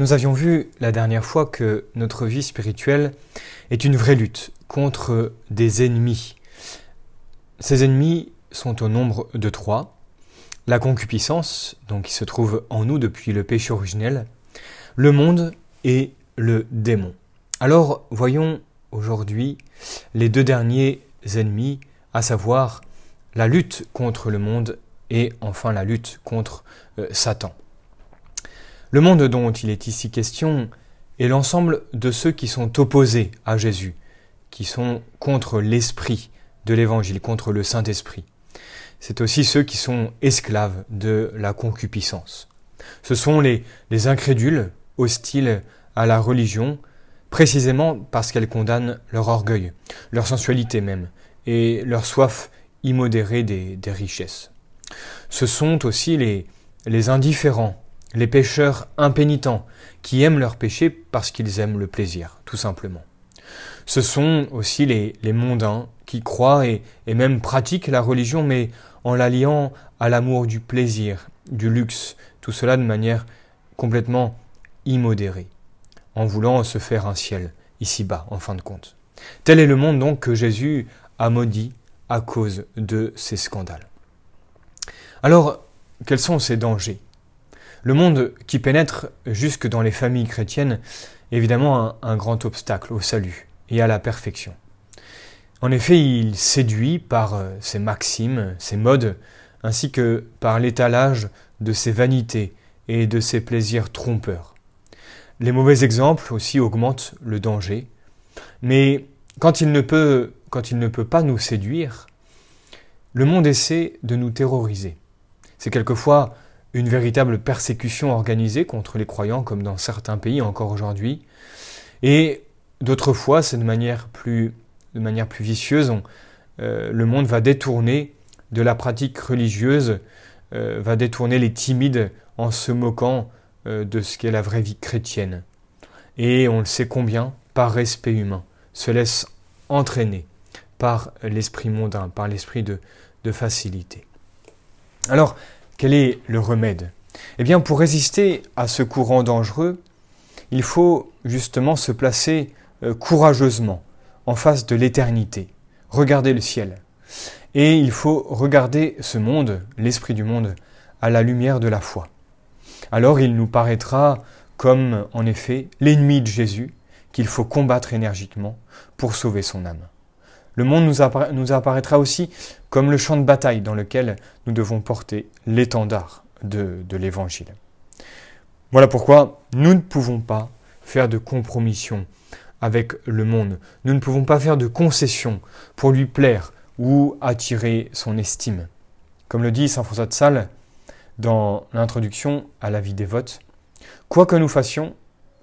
Nous avions vu la dernière fois que notre vie spirituelle est une vraie lutte contre des ennemis. Ces ennemis sont au nombre de trois. La concupiscence, donc qui se trouve en nous depuis le péché originel, le monde et le démon. Alors voyons aujourd'hui les deux derniers ennemis, à savoir la lutte contre le monde et enfin la lutte contre euh, Satan. Le monde dont il est ici question est l'ensemble de ceux qui sont opposés à Jésus, qui sont contre l'esprit de l'Évangile, contre le Saint-Esprit. C'est aussi ceux qui sont esclaves de la concupiscence. Ce sont les, les incrédules, hostiles à la religion, précisément parce qu'elle condamne leur orgueil, leur sensualité même, et leur soif immodérée des, richesses. Ce sont aussi les, les indifférents, les pécheurs impénitents, qui aiment leur péché parce qu'ils aiment le plaisir, tout simplement. Ce sont aussi les, mondains qui croient et, et, même pratiquent la religion, mais en l'alliant à l'amour du plaisir, du luxe, tout cela de manière complètement immodérée, en voulant se faire un ciel ici-bas, en fin de compte. Tel est le monde donc que Jésus a maudit à cause de ces scandales. Alors, quels sont ces dangers? Le monde qui pénètre jusque dans les familles chrétiennes est évidemment un, grand obstacle au salut et à la perfection. En effet, il séduit par euh, ses maximes, ses modes, ainsi que par l'étalage de ses vanités et de ses plaisirs trompeurs. Les mauvais exemples aussi augmentent le danger, mais quand il ne peut pas nous séduire, le monde essaie de nous terroriser. C'est quelquefois une véritable persécution organisée contre les croyants, comme dans certains pays encore aujourd'hui. Et d'autres fois, c'est de manière plus, vicieuse. On, euh, le monde va détourner de la pratique religieuse, euh, va détourner les timides en se moquant euh, de ce qu'est la vraie vie chrétienne. Et on le sait combien, par respect humain, se laisse entraîner par l'esprit mondain, par l'esprit de, de facilité. Alors, quel est le remède? Eh bien, pour résister à ce courant dangereux, il faut justement se placer euh, courageusement en face de l'éternité, regarder le ciel. Et il faut regarder ce monde, l'esprit du monde, à la lumière de la foi. Alors il nous paraîtra comme, en effet, l'ennemi de Jésus qu'il faut combattre énergiquement pour sauver son âme. Le monde nous, appara nous, apparaîtra aussi comme le champ de bataille dans lequel nous devons porter l'étendard de, l'Évangile. Voilà pourquoi nous ne pouvons pas faire de compromission avec le monde. Nous ne pouvons pas faire de concessions pour lui plaire ou attirer son estime. Comme le dit Saint François de Sales dans l'introduction à la vie des votes, quoi que nous fassions,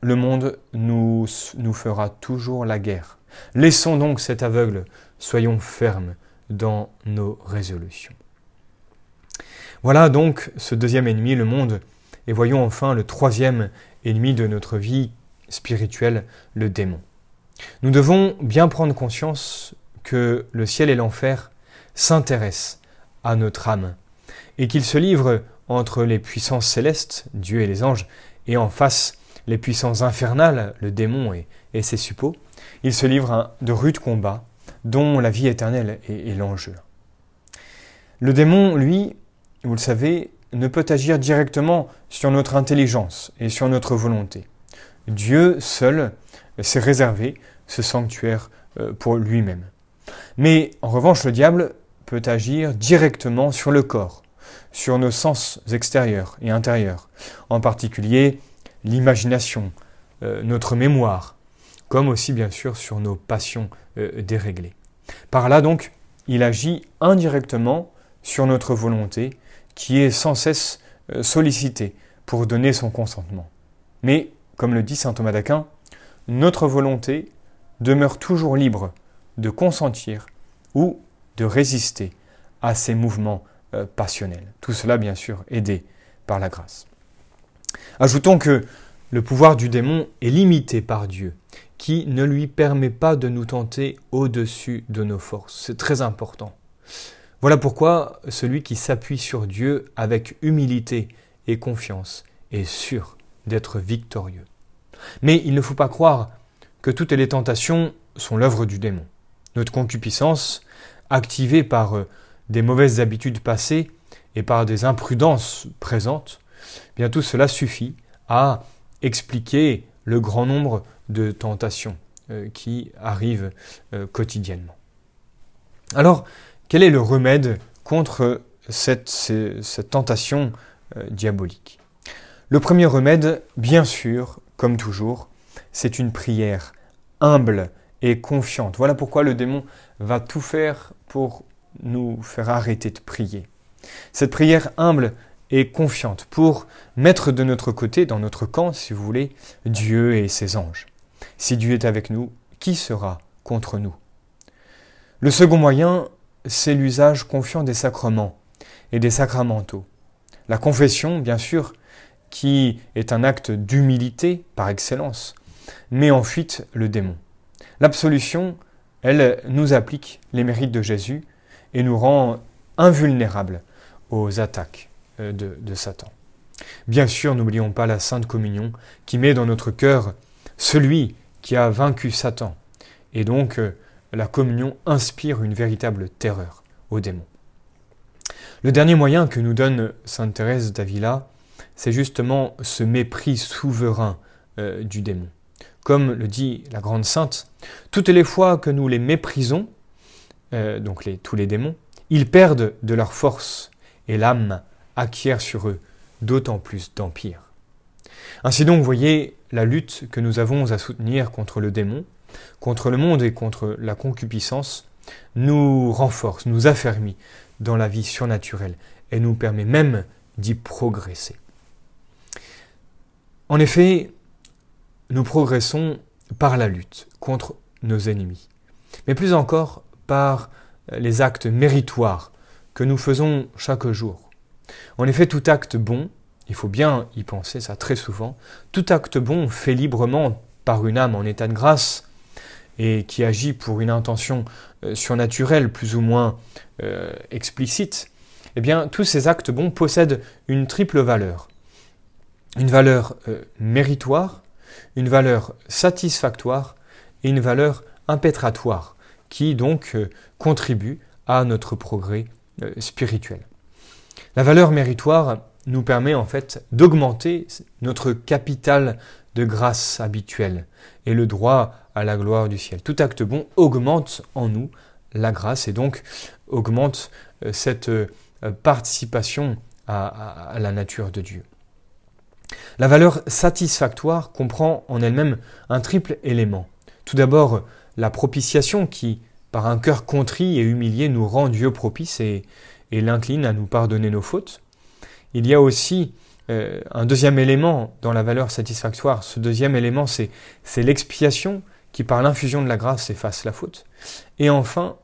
le monde nous fera toujours la guerre. Laissons donc cet aveugle, soyons fermes dans nos résolutions. Voilà donc ce deuxième ennemi, le monde, et voyons enfin le troisième ennemi de notre vie spirituelle, le démon. Nous devons bien prendre conscience que le ciel et l'enfer s'intéressent à notre âme, et qu'ils se livrent entre les puissances célestes, Dieu et les anges, et en face les puissances infernales, le démon et, ses suppôts, il se livre à de rudes combats dont la vie éternelle est, est l'enjeu. Le démon, lui, vous le savez, ne peut agir directement sur notre intelligence et sur notre volonté. Dieu seul s'est réservé ce sanctuaire euh, pour lui-même. Mais en revanche, le diable peut agir directement sur le corps, sur nos sens extérieurs et intérieurs, en particulier l'imagination, euh, notre mémoire, comme aussi bien sûr sur nos passions euh, déréglées. Par là donc, il agit indirectement sur notre volonté qui est sans cesse euh, sollicitée pour donner son consentement. Mais, comme le dit saint Thomas d'Aquin, notre volonté demeure toujours libre de consentir ou de résister à ces mouvements passionnels. Tout cela, bien sûr, aidé par la grâce. Ajoutons que le pouvoir du démon est limité par Dieu, qui ne lui permet pas de nous tenter au-dessus de nos forces. C'est très important. Voilà pourquoi celui qui s'appuie sur Dieu avec humilité et confiance est sûr d'être victorieux. Mais il ne faut pas croire que toutes les tentations sont l'œuvre du démon. Notre concupiscence, activée par des mauvaises habitudes passées et par des imprudences présentes, bien tout cela suffit à expliquer le grand nombre de tentations euh, qui arrivent euh, quotidiennement. Alors, quel est le remède contre cette, cette tentation diabolique? Le premier remède, bien sûr, comme toujours, c'est une prière humble et confiante. Voilà pourquoi le démon va tout faire pour nous faire arrêter de prier. Cette prière humble et confiante pour mettre de notre côté, dans notre camp, si vous voulez, Dieu et ses anges. Si Dieu est avec nous, qui sera contre nous? Le second moyen, c'est l'usage confiant des sacrements et des sacramentaux. La confession, bien sûr, qui est un acte d'humilité par excellence, met en fuite le démon. L'absolution, elle nous applique les mérites de Jésus et nous rend invulnérables aux attaques de, de Satan. Bien sûr, n'oublions pas la Sainte Communion qui met dans notre cœur celui qui a vaincu Satan. Et donc, euh, la communion inspire une véritable terreur aux démons. Le dernier moyen que nous donne Sainte Thérèse d'Avila, c'est justement ce mépris souverain euh, du démon. Comme le dit la grande sainte, toutes les fois que nous les méprisons, euh, donc tous les démons, ils perdent de leur force et l'âme acquiert sur eux d'autant plus d'empire. Ainsi donc, vous voyez la lutte que nous avons à soutenir contre le démon, contre le monde et contre la concupiscence, nous renforce, nous affermit dans la vie surnaturelle et nous permet même d'y progresser. En effet, nous progressons par la lutte contre nos ennemis, mais plus encore par les actes méritoires que nous faisons chaque jour. En effet, tout acte bon, il faut bien y penser ça très souvent, tout acte bon fait librement par une âme en état de grâce et qui agit pour une intention euh, surnaturelle plus ou moins euh, explicite, eh bien tous ces actes bons possèdent une triple valeur une valeur euh, méritoire, une valeur satisfactoire et une valeur impétratoire, qui donc contribue à notre progrès spirituel. La valeur méritoire nous permet en fait d'augmenter notre capital de grâce habituelle et le droit à la gloire du ciel. Tout acte bon augmente en nous la grâce et donc augmente cette participation à la nature de Dieu. La valeur satisfactoire comprend en elle-même un triple élément. Tout d'abord, la propitiation qui, par un cœur contrit et humilié, nous rend Dieu propice et, l'incline à nous pardonner nos fautes. Il y a aussi euh, un deuxième élément dans la valeur satisfactoire. Ce deuxième élément, c'est l'expiation qui, par l'infusion de la grâce, efface la faute. Et enfin,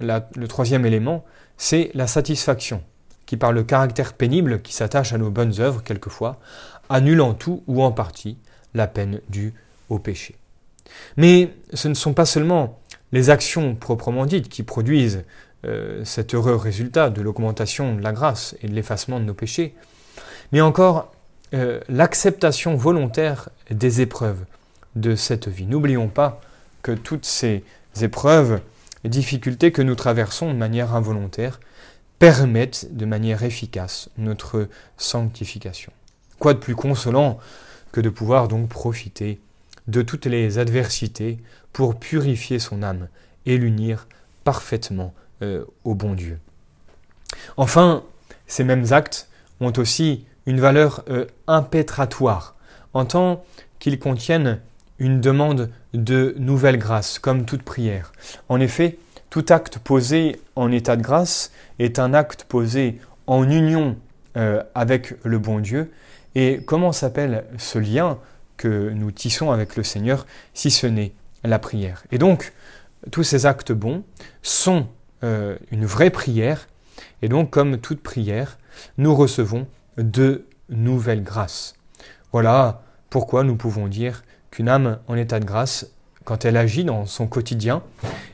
le troisième élément, c'est la satisfaction qui, par le caractère pénible qui s'attache à nos bonnes œuvres, quelquefois, annulant tout ou en partie la peine due au péché. Mais ce ne sont pas seulement les actions proprement dites qui produisent euh, cet heureux résultat de l'augmentation de la grâce et de l'effacement de nos péchés, mais encore euh, l'acceptation volontaire des épreuves de cette vie. N'oublions pas que toutes ces épreuves difficultés que nous traversons de manière involontaire permettent de manière efficace notre sanctification. Quoi de plus consolant que de pouvoir donc profiter de toutes les adversités pour purifier son âme et l'unir parfaitement euh, au bon Dieu. Enfin, ces mêmes actes ont aussi une valeur euh, impétratoire, en tant qu'ils contiennent une demande de nouvelle grâce, comme toute prière. En effet, tout acte posé en état de grâce est un acte posé en union euh, avec le bon Dieu et comment s'appelle ce lien que nous tissons avec le Seigneur si ce n'est la prière? Et donc, tous ces actes bons sont euh, une vraie prière, et donc comme toute prière, nous recevons de nouvelles grâces. Voilà pourquoi nous pouvons dire qu'une âme en état de grâce, quand elle agit dans son quotidien,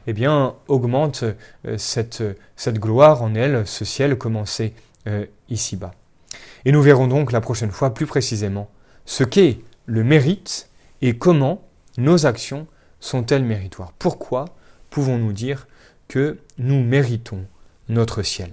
eh bien, augmente euh, cette, cette gloire en elle, ce ciel commencé euh, ici-bas. Et nous verrons donc la prochaine fois plus précisément ce qu'est le mérite et comment nos actions sont-elles méritoires. Pourquoi pouvons-nous dire que nous méritons notre ciel